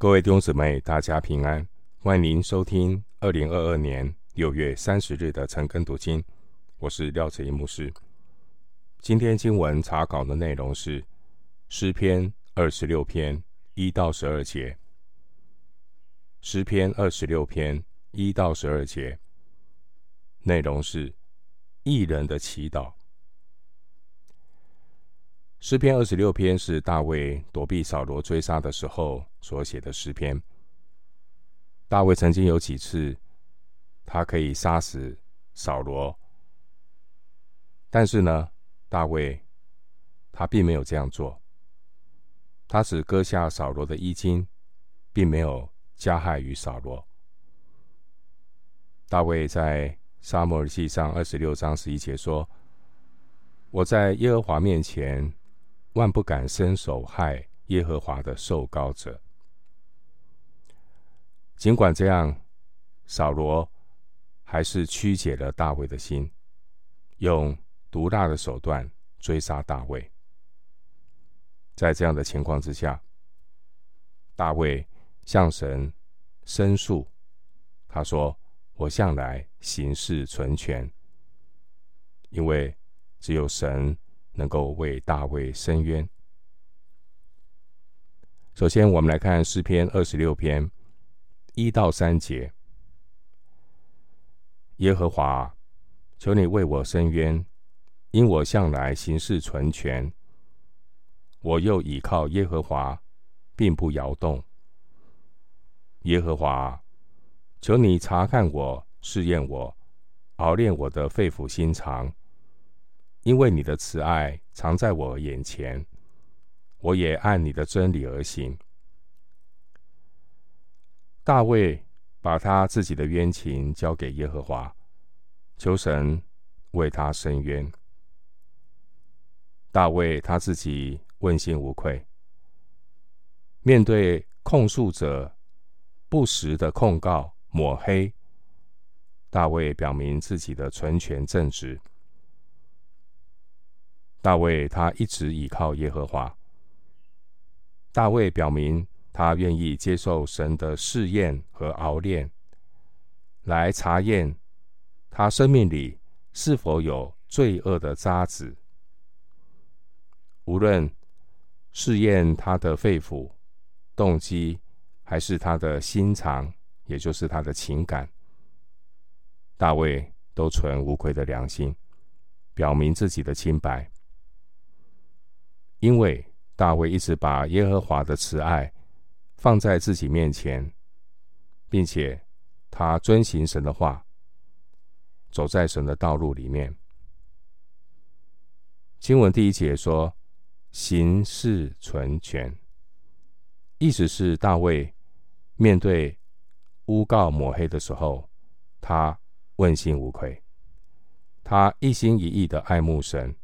各位弟兄姊妹，大家平安！欢迎您收听二零二二年六月三十日的晨更读经。我是廖哲一牧师。今天经文查考的内容是诗篇二十六篇一到十二节。诗篇二十六篇一到十二节内容是义人的祈祷。诗篇二十六篇是大卫躲避扫罗追杀的时候所写的诗篇。大卫曾经有几次，他可以杀死扫罗，但是呢，大卫他并没有这样做，他只割下扫罗的衣襟，并没有加害于扫罗。大卫在撒母耳记上二十六章十一节说：“我在耶和华面前。”万不敢伸手害耶和华的受膏者。尽管这样，扫罗还是曲解了大卫的心，用毒辣的手段追杀大卫。在这样的情况之下，大卫向神申诉，他说：“我向来行事存全，因为只有神。”能够为大卫伸冤。首先，我们来看诗篇二十六篇一到三节：耶和华，求你为我伸冤，因我向来行事纯全。我又倚靠耶和华，并不摇动。耶和华，求你察看我，试验我，熬炼我的肺腑心肠。因为你的慈爱常在我眼前，我也按你的真理而行。大卫把他自己的冤情交给耶和华，求神为他伸冤。大卫他自己问心无愧，面对控诉者不实的控告抹黑，大卫表明自己的纯全正直。大卫他一直倚靠耶和华。大卫表明他愿意接受神的试验和熬炼，来查验他生命里是否有罪恶的渣滓。无论试验他的肺腑、动机，还是他的心肠，也就是他的情感，大卫都存无愧的良心，表明自己的清白。因为大卫一直把耶和华的慈爱放在自己面前，并且他遵行神的话，走在神的道路里面。经文第一节说：“行事纯全”，意思是大卫面对诬告抹黑的时候，他问心无愧，他一心一意的爱慕神，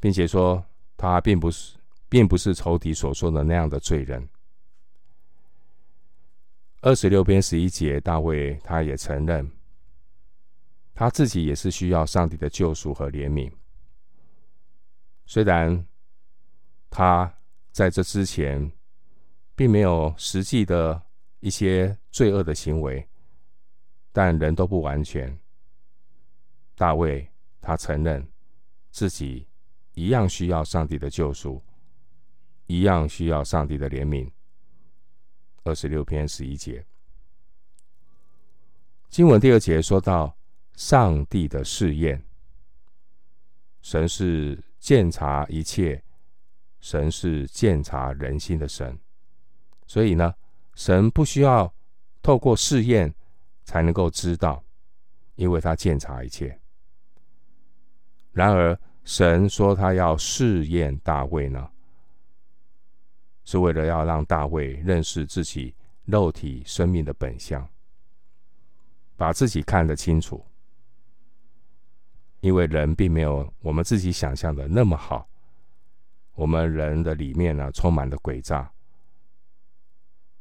并且说。他并不是，并不是仇敌所说的那样的罪人。二十六篇十一节，大卫他也承认，他自己也是需要上帝的救赎和怜悯。虽然他在这之前并没有实际的一些罪恶的行为，但人都不完全。大卫他承认自己。一样需要上帝的救赎，一样需要上帝的怜悯。二十六篇十一节，经文第二节说到上帝的试验，神是鉴察一切，神是鉴察人心的神，所以呢，神不需要透过试验才能够知道，因为他鉴察一切。然而，神说他要试验大卫呢，是为了要让大卫认识自己肉体生命的本相，把自己看得清楚。因为人并没有我们自己想象的那么好，我们人的里面呢，充满了诡诈，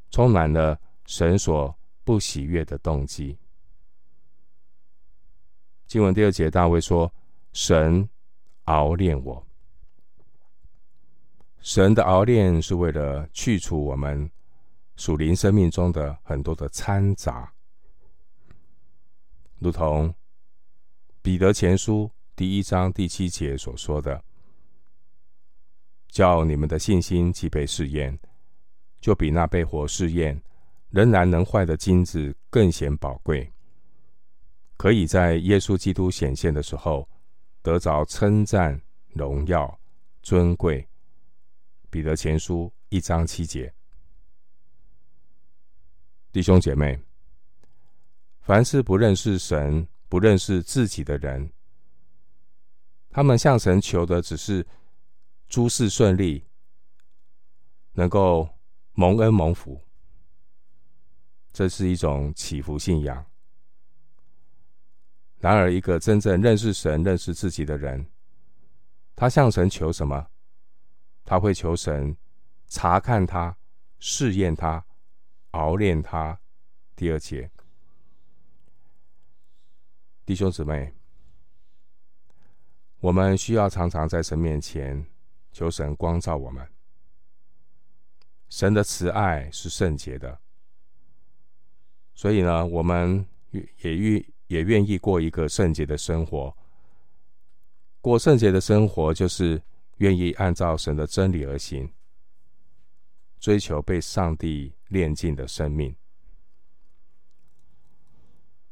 充满了神所不喜悦的动机。经文第二节，大卫说：“神。”熬炼我，神的熬炼是为了去除我们属灵生命中的很多的掺杂，如同彼得前书第一章第七节所说的：“叫你们的信心既被试验，就比那被火试验仍然能坏的金子更显宝贵，可以在耶稣基督显现的时候得着称赞、荣耀、尊贵。”彼得前书一章七节。弟兄姐妹，凡是不认识神、不认识自己的人，他们向神求的只是诸事顺利，能够蒙恩蒙福，这是一种祈福信仰。然而，一个真正认识神、认识自己的人，他向神求什么？他会求神查看他、试验他。熬炼他。第二节，弟兄姊妹，我们需要常常在神面前求神光照我们。神的慈爱是圣洁的，所以呢，我们也愿也愿意过一个圣洁的生活。过圣洁的生活，就是愿意按照神的真理而行。追求被上帝炼净的生命。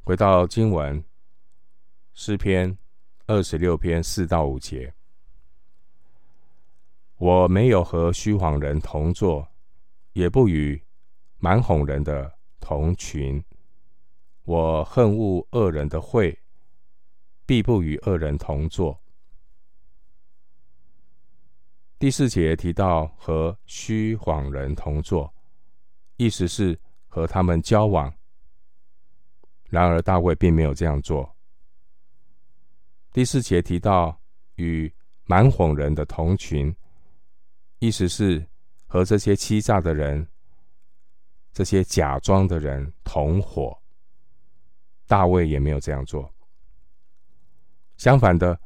回到经文，诗篇二十六篇四到五节：我没有和虚谎人同坐，也不与蛮哄人的同群。我恨恶恶人的会，必不与恶人同坐。第四节提到和虚谎人同坐，意思是和他们交往。然而大卫并没有这样做。第四节提到与蛮哄人的同群，意思是和这些欺诈的人、这些假装的人同伙。大卫也没有这样做。相反的，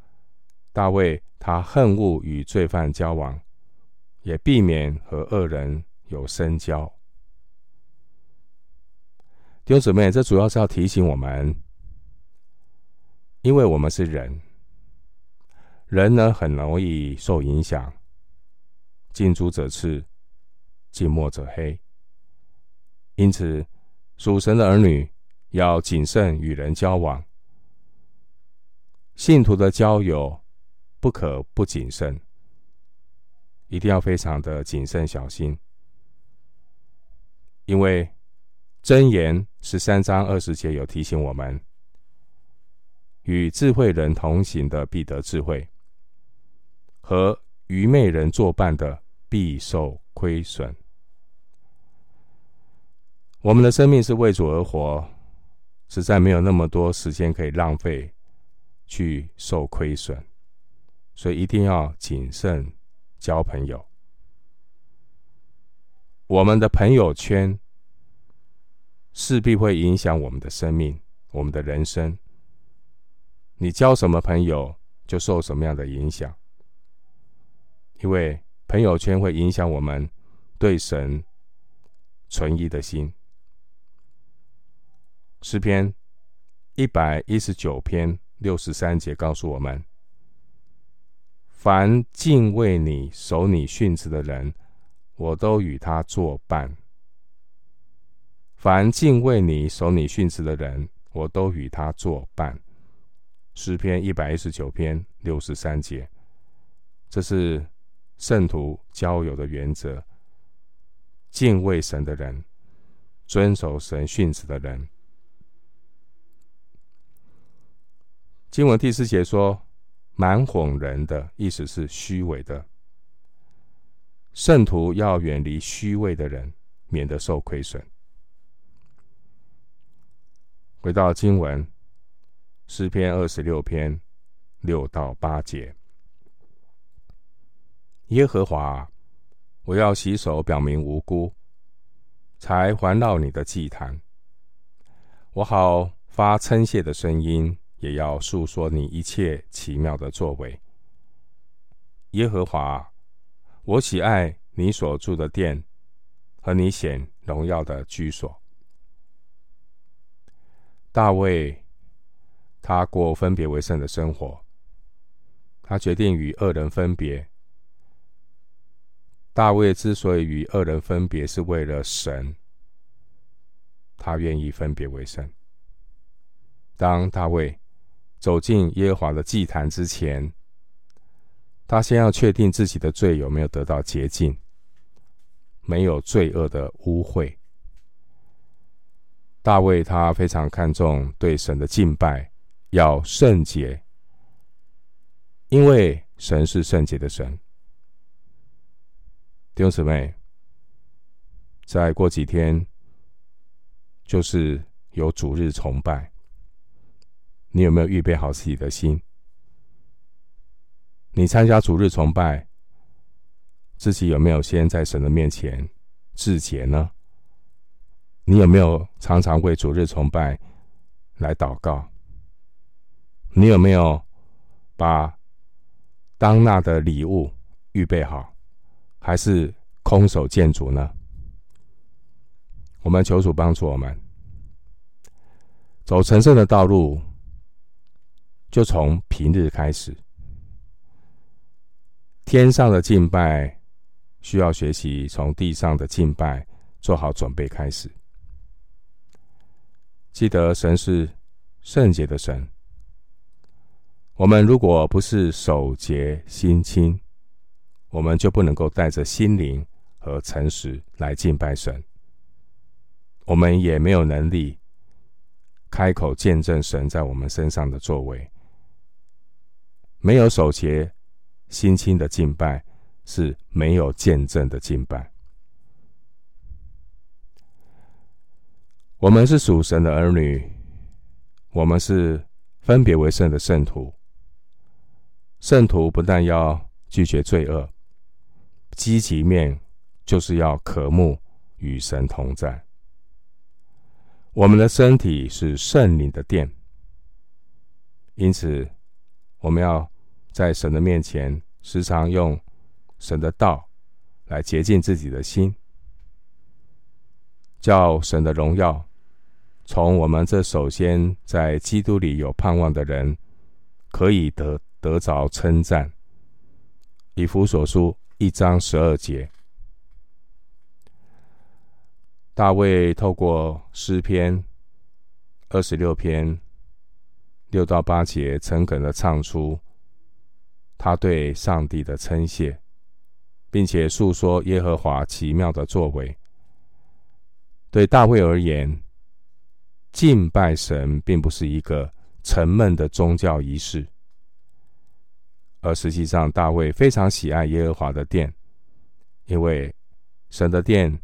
大卫。他恨恶与罪犯交往，也避免和恶人有深交。弟兄姊妹，这主要是要提醒我们，因为我们是人，人呢很容易受影响，近朱者赤，近墨者黑。因此，属神的儿女要谨慎与人交往，信徒的交友。不可不谨慎，一定要非常的谨慎小心，因为箴言十三章二十节有提醒我们：与智慧人同行的必得智慧，和愚昧人作伴的必受亏损。我们的生命是为主而活，实在没有那么多时间可以浪费去受亏损。所以一定要谨慎交朋友。我们的朋友圈势必会影响我们的生命、我们的人生。你交什么朋友，就受什么样的影响。因为朋友圈会影响我们对神存疑的心。诗篇一百一十九篇六十三节告诉我们。凡敬畏你、守你训斥的人，我都与他作伴。凡敬畏你、守你训词的人，我都与他作伴。诗篇一百一十九篇六十三节，这是圣徒交友的原则。敬畏神的人，遵守神训斥的人。经文第四节说。蛮哄人的意思是虚伪的，圣徒要远离虚伪的人，免得受亏损。回到经文，诗篇二十六篇六到八节：耶和华，我要洗手，表明无辜，才环绕你的祭坛，我好发称谢的声音。也要述说你一切奇妙的作为，耶和华，我喜爱你所住的殿和你显荣耀的居所。大卫他过分别为圣的生活，他决定与恶人分别。大卫之所以与恶人分别，是为了神，他愿意分别为圣。当大卫走进耶和华的祭坛之前，他先要确定自己的罪有没有得到洁净，没有罪恶的污秽。大卫他非常看重对神的敬拜要圣洁，因为神是圣洁的神。弟兄姊妹，再过几天就是有主日崇拜，你有没有预备好自己的心？你参加主日崇拜，自己有没有先在神的面前自洁呢？你有没有常常为主日崇拜来祷告？你有没有把当纳的礼物预备好，还是空手见主呢？我们求主帮助我们走成圣的道路，就从平日开始。天上的敬拜需要学习从地上的敬拜做好准备开始。记得神是圣洁的神，我们如果不是守节心清，我们就不能够带着心灵和诚实来敬拜神。我们也没有能力开口见证神在我们身上的作为。没有守节。心清的敬拜是没有见证的敬拜。我们是属神的儿女，我们是分别为圣的圣徒。圣徒不但要拒绝罪恶，积极面就是要渴慕与神同在。我们的身体是圣灵的殿，因此我们要。在神的面前，时常用神的道来洁净自己的心，叫神的荣耀从我们这首先在基督里有盼望的人，可以得得着称赞。以弗所书一章十二节，大卫透过诗篇二十六篇六到八节，诚恳的唱出。他对上帝的称谢，并且述说耶和华奇妙的作为。对大卫而言，敬拜神并不是一个沉闷的宗教仪式，而实际上，大卫非常喜爱耶和华的殿，因为神的殿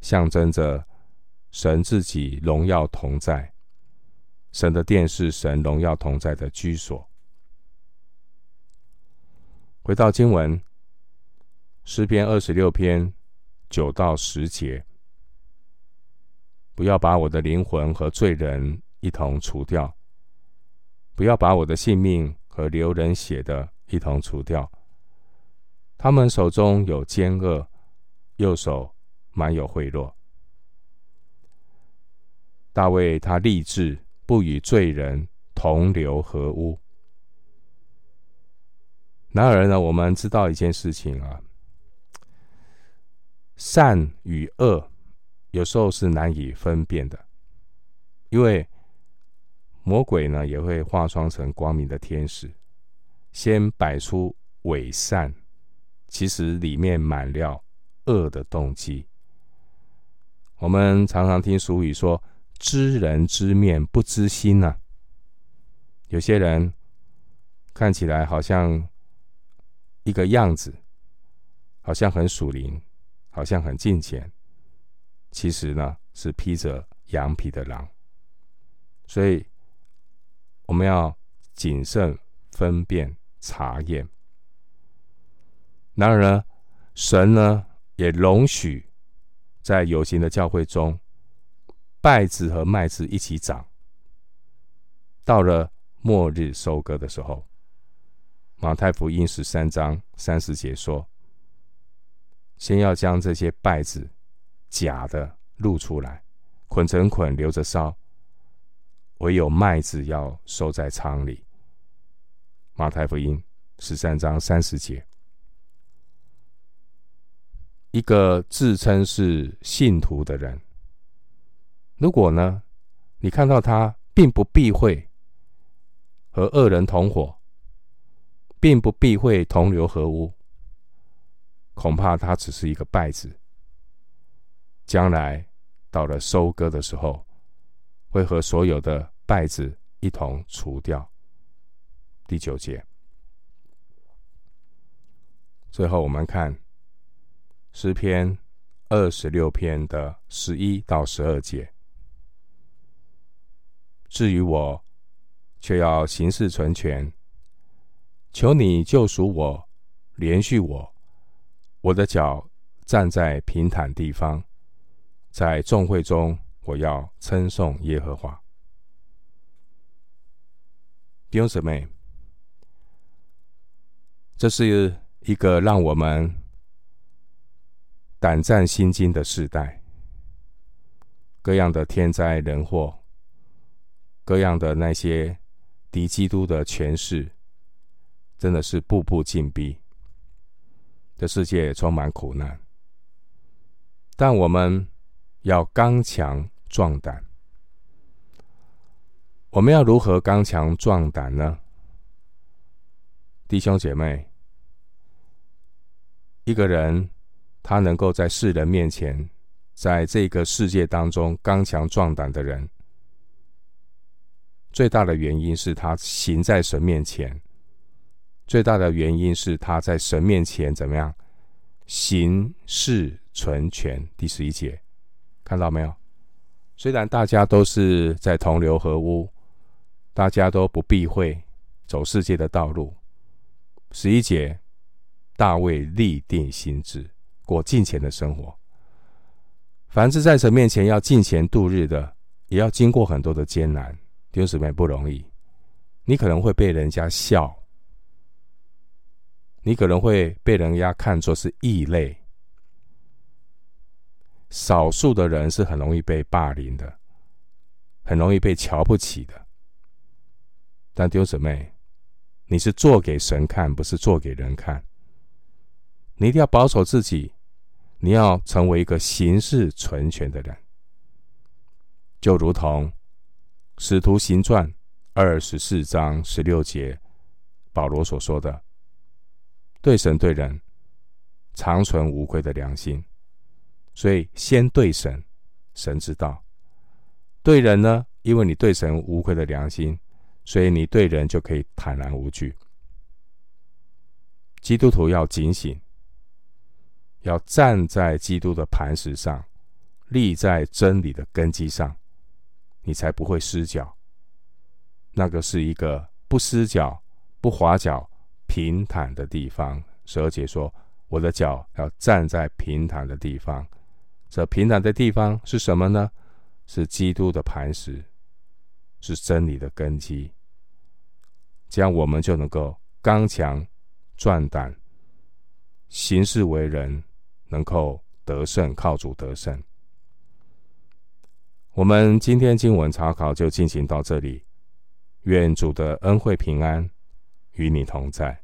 象征着神自己荣耀同在，神的殿是神荣耀同在的居所。回到经文，诗篇二十六篇九到十节，不要把我的灵魂和罪人一同除掉，不要把我的性命和流人血的一同除掉。他们手中有奸恶，右手满有贿赂。大卫他立志不与罪人同流合污。然而呢，我们知道一件事情啊，善与恶有时候是难以分辨的，因为魔鬼呢也会化妆成光明的天使，先摆出伪善，其实里面满了恶的动机。我们常常听俗语说“知人知面不知心”呐，有些人看起来好像。一个样子，好像很属灵，好像很敬虔，其实呢是披着羊皮的狼。所以我们要谨慎分辨查验。然而呢，神呢也容许在有形的教会中，稗子和麦子一起长。到了末日收割的时候。马太福音十三章三十节说：“先要将这些败子假的露出来，捆成捆留着烧。唯有麦子要收在仓里。马太福音十三章三十节，一个自称是信徒的人，如果呢，你看到他并不避讳和恶人同伙，并不避讳同流合污，恐怕他只是一个败子，将来到了收割的时候，会和所有的败子一同除掉。第九节，最后我们看诗篇二十六篇的十一到十二节。至于我，却要行事存全，求你救赎我，连续我，我的脚站在平坦地方，在众会中，我要称颂耶和华。弟兄姊妹，这是一个让我们胆战心惊的时代，各样的天灾人祸，各样的那些敌基督的权势，真的是步步紧逼。这世界充满苦难，但我们要刚强壮胆。我们要如何刚强壮胆呢？弟兄姐妹，一个人他能够在世人面前，在这个世界当中刚强壮胆的人，最大的原因是他行在神面前，最大的原因是他在神面前怎么样？行事存全。第十一节，看到没有？虽然大家都是在同流合污。大家都不避讳走世界的道路。十一节，大卫立定心志，过敬虔的生活。凡是在神面前要敬虔度日的，也要经过很多的艰难，弟兄姊妹不容易。你可能会被人家笑，你可能会被人家看作是异类。少数的人是很容易被霸凌的，很容易被瞧不起的。但丢姊妹，你是做给神看，不是做给人看。你一定要保守自己，你要成为一个行事纯全的人，就如同《使徒行传》二十四章十六节保罗所说的：“对神对人，常存无愧的良心。”所以，先对神，神知道；对人呢，因为你对神无愧的良心。所以你对人就可以坦然无惧。基督徒要警醒，要站在基督的磐石上，立在真理的根基上，你才不会失脚。那个是一个不失脚、不滑脚、平坦的地方。十二节说：“我的脚要站在平坦的地方。”这平坦的地方是什么呢？是基督的磐石。是真理的根基，这样我们就能够刚强壮胆，行事为人能够得胜，靠主得胜。我们今天经文查考就进行到这里，愿主的恩惠平安与你同在。